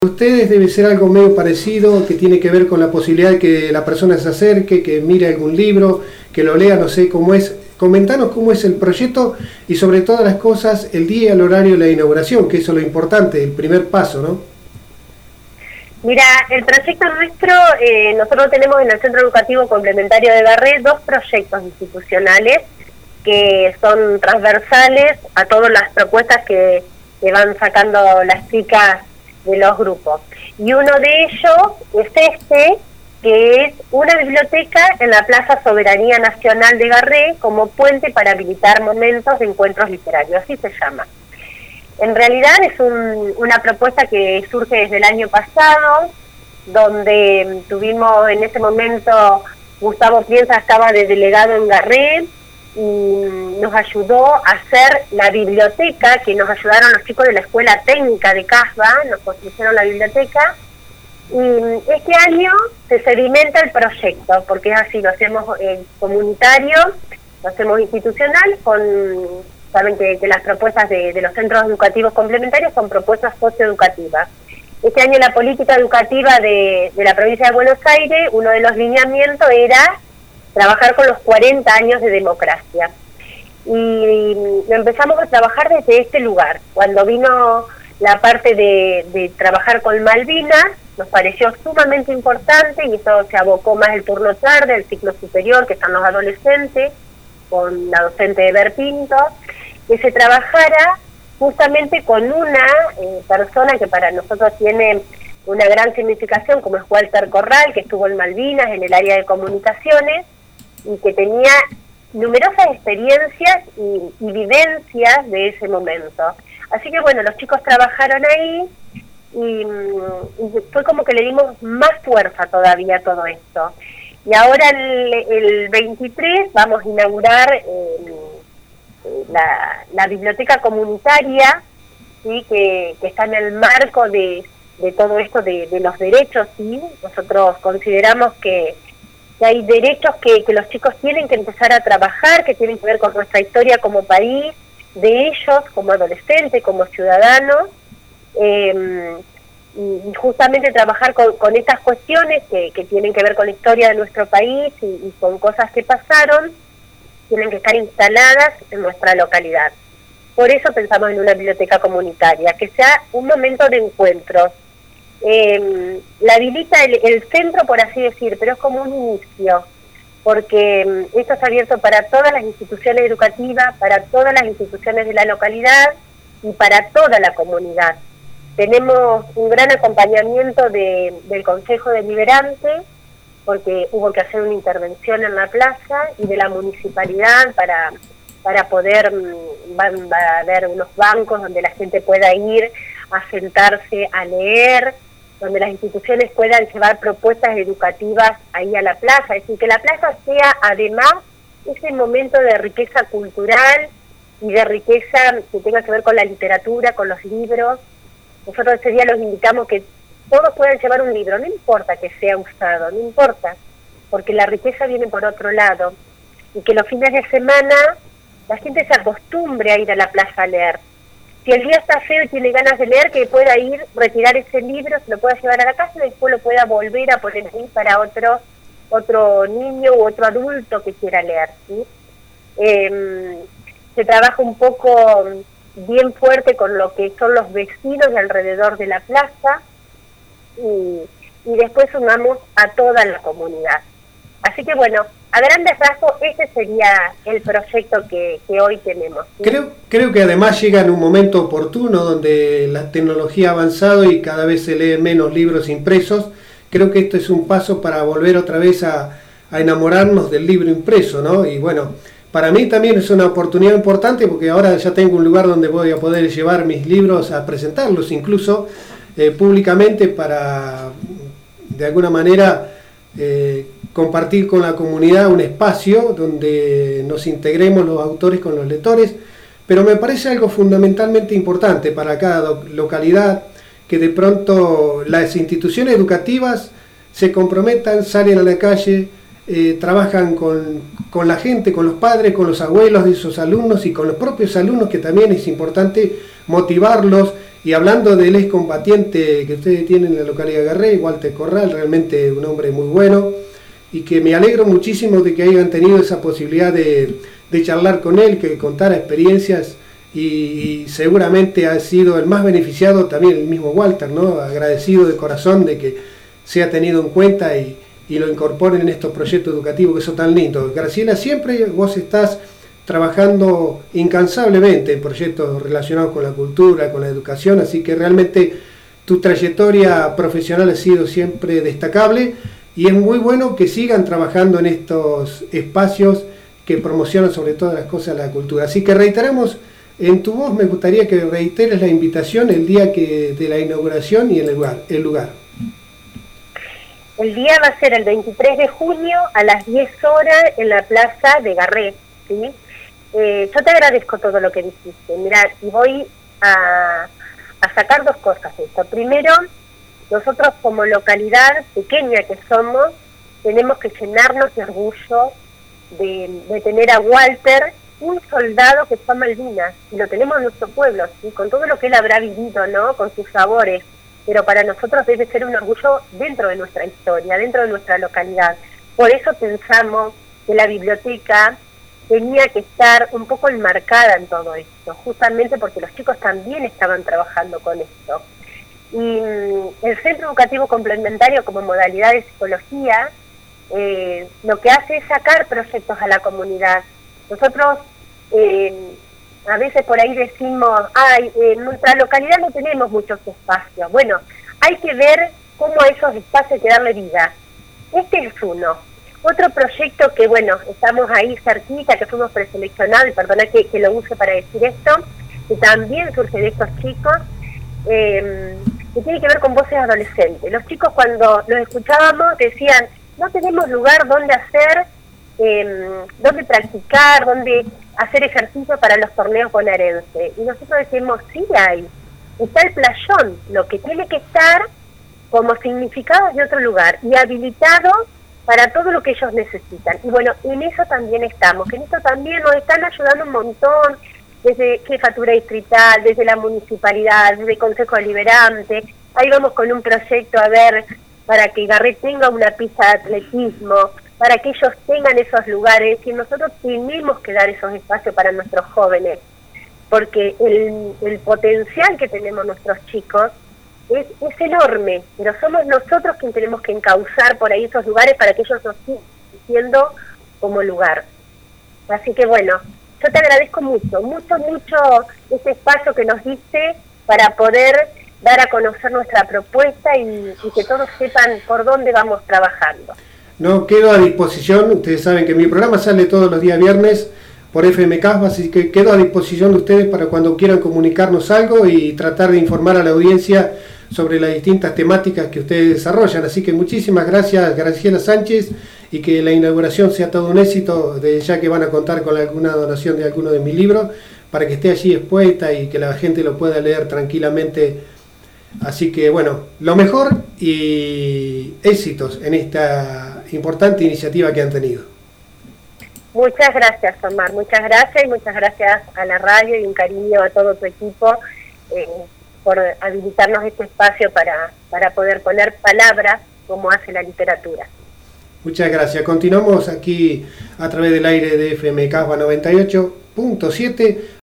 Ustedes debe ser algo medio parecido, que tiene que ver con la posibilidad de que la persona se acerque, que mire algún libro, que lo lea, no sé cómo es. Comentanos cómo es el proyecto y sobre todas las cosas el día y el horario de la inauguración, que eso es lo importante, el primer paso, ¿no? Mira, el proyecto nuestro, eh, nosotros tenemos en el Centro Educativo Complementario de Garré dos proyectos institucionales que son transversales a todas las propuestas que, van sacando las chicas de los grupos. Y uno de ellos es este, que es una biblioteca en la Plaza Soberanía Nacional de Garré como puente para habilitar momentos de encuentros literarios, así se llama. En realidad es una propuesta que surge desde el año pasado, donde tuvimos en ese momento, Gustavo Piensa estaba de delegado en Garré y nos ayudó a hacer la biblioteca, que nos ayudaron los chicos de la Escuela Técnica de Casba, nos construyeron la biblioteca. Y este año se sedimenta el proyecto, porque es así, lo hacemos eh, comunitario, lo hacemos institucional con saben que, las propuestas de, los centros educativos complementarios son propuestas socioeducativas. Este año la política educativa de, la provincia de Buenos Aires, uno de los lineamientos era trabajar con los 40 años de democracia. Y empezamos a trabajar desde este lugar. Cuando vino la parte de, trabajar con Malvinas, nos pareció sumamente importante y eso se abocó más el turno tarde, el ciclo superior, que están los adolescentes, con la docente de Pinto, que se trabajara justamente con una eh, persona que para nosotros tiene una gran significación, como es Walter Corral, que estuvo en Malvinas, en el área de comunicaciones, y que tenía numerosas experiencias y, vivencias de ese momento. Así que bueno, los chicos trabajaron ahí y, fue como que le dimos más fuerza todavía a todo esto. Y ahora el, 23 vamos a inaugurar eh, la, biblioteca comunitaria, ¿sí? que, está en el marco de, todo esto de, los derechos. ¿sí? Nosotros consideramos que, hay derechos que, los chicos tienen que empezar a trabajar, que tienen que ver con nuestra historia como país, de ellos como adolescentes, como ciudadanos. Eh, y justamente trabajar con, estas cuestiones que, tienen que ver con la historia de nuestro país y, con cosas que pasaron, tienen que estar instaladas en nuestra localidad. Por eso pensamos en una biblioteca comunitaria, que sea un momento de encuentro. Eh, la habilita el, centro, por así decir, pero es como un inicio, porque em, esto está abierto para todas las instituciones educativas, para todas las instituciones de la localidad y para toda la comunidad. Tenemos un gran acompañamiento del Consejo Deliberante, porque hubo que hacer una intervención en la plaza, y de la municipalidad para, para poder, mm, van, haber unos bancos donde la gente pueda ir a sentarse a leer, donde las instituciones puedan llevar propuestas educativas ahí a la plaza, es decir, que la plaza sea además ese momento de riqueza cultural y de riqueza que tenga que ver con la literatura, con los libros, nosotros ese día los indicamos que todos pueden llevar un libro, no importa que sea usado, no importa, porque la riqueza viene por otro lado. Y que los fines de semana la gente se acostumbre a ir a la plaza a leer. Si el día está feo y tiene ganas de leer, que pueda ir, retirar ese libro, se lo pueda llevar a la casa y después lo pueda volver a poner ahí para otro otro niño u otro adulto que quiera leer. ¿sí? Em, se trabaja un poco bien fuerte con lo que son los vecinos de alrededor de la plaza y, después sumamos a toda la comunidad. Así que bueno, a grandes rasgos ese sería el proyecto que, hoy tenemos. Creo, creo que además llega en un momento oportuno donde la tecnología ha avanzado y cada vez se leen menos libros impresos. Creo que esto es un paso para volver otra vez a, a enamorarnos del libro impreso, ¿no? Y bueno, para mí también es una oportunidad importante porque ahora ya tengo un lugar donde voy a poder llevar mis libros a presentarlos, incluso eh, públicamente para, de alguna manera, eh, compartir con la comunidad un espacio donde nos integremos los autores con los lectores, pero me parece algo fundamentalmente importante para cada localidad que de pronto las instituciones educativas se comprometan, salen a la calle, eh, trabajan con, con, la gente, con los padres, con los abuelos de esos alumnos y con los propios alumnos, que también es importante motivarlos. Y hablando del excombatiente que ustedes tienen en la localidad de Garré, Walter Corral, realmente un hombre muy bueno y que me alegro muchísimo de que hayan tenido esa posibilidad de, charlar con él, que contara experiencias y, seguramente ha sido el más beneficiado también el mismo Walter, ¿no? Agradecido de corazón de que sea tenido en cuenta y, y lo incorporen en estos proyectos educativos que son tan lindos. Graciela, siempre vos estás trabajando incansablemente en proyectos relacionados con la cultura, con la educación, así que realmente tu trayectoria profesional ha sido siempre destacable y es muy bueno que sigan trabajando en estos espacios que promocionan sobre todas las cosas la cultura. Así que reiteramos en tu voz, me gustaría que reiteres la invitación el día que de la inauguración y el lugar. El, lugar. el día va a ser el 23 de junio a las 10 horas en la plaza de Garret. ¿sí? Eh, yo te agradezco todo lo que dijiste. Mira, y voy a, sacar dos cosas de esto. Primero, nosotros como localidad pequeña que somos, tenemos que llenarnos de orgullo de, tener a Walter, un soldado que fue a Malvinas, y lo tenemos en nuestro pueblo, ¿sí? con todo lo que él habrá vivido, ¿no? Con sus sabores, pero para nosotros debe ser un orgullo dentro de nuestra historia, dentro de nuestra localidad. Por eso pensamos que la biblioteca tenía que estar un poco enmarcada en todo esto, justamente porque los chicos también estaban trabajando con esto. Y el Centro Educativo Complementario como modalidad de psicología eh, lo que hace es sacar proyectos a la comunidad. Nosotros eh, a veces por ahí decimos, ay, en nuestra localidad no tenemos muchos espacios. Bueno, hay que ver cómo a esos espacios hay que darle vida. Este es uno. Otro proyecto que, bueno, estamos ahí cerquita, que fuimos preseleccionados, y perdona que, lo use para decir esto, que también surge de estos chicos, eh, que tiene que ver con voces adolescentes. Los chicos cuando los escuchábamos decían, no tenemos lugar donde hacer, eh, donde practicar, donde hacer ejercicio para los torneos bonaerenses. Y nosotros decimos, sí hay, está el playón, lo que tiene que estar como significado de otro lugar y habilitado para todo lo que ellos necesitan. Y bueno, en eso también estamos, en eso también nos están ayudando un montón, desde jefatura distrital, desde la municipalidad, desde Consejo Deliberante. Ahí vamos con un proyecto a ver para que Garret tenga una pista de atletismo, para que ellos tengan esos lugares y nosotros tenemos que dar esos espacios para nuestros jóvenes, porque el, el potencial que tenemos nuestros chicos es, es enorme, pero somos nosotros quienes tenemos que encauzar por ahí esos lugares para que ellos nos sigan siendo como lugar. Así que bueno, yo te agradezco mucho, mucho, mucho ese espacio que nos diste para poder dar a conocer nuestra propuesta y, que todos sepan por dónde vamos trabajando. No, quedo a disposición, ustedes saben que mi programa sale todos los días viernes por FMK, así que quedo a disposición de ustedes para cuando quieran comunicarnos algo y tratar de informar a la audiencia sobre las distintas temáticas que ustedes desarrollan. Así que muchísimas gracias, Graciela Sánchez, y que la inauguración sea todo un éxito, de ya que van a contar con alguna donación de alguno de mis libros, para que esté allí expuesta y que la gente lo pueda leer tranquilamente. Así que bueno, lo mejor y éxitos en esta importante iniciativa que han tenido. Muchas gracias, Omar, muchas gracias y muchas gracias a la radio y un cariño a todo tu equipo. Eh, por habilitarnos este espacio para, para poder poner palabras como hace la literatura. Muchas gracias. Continuamos aquí a través del aire de FMK 98.7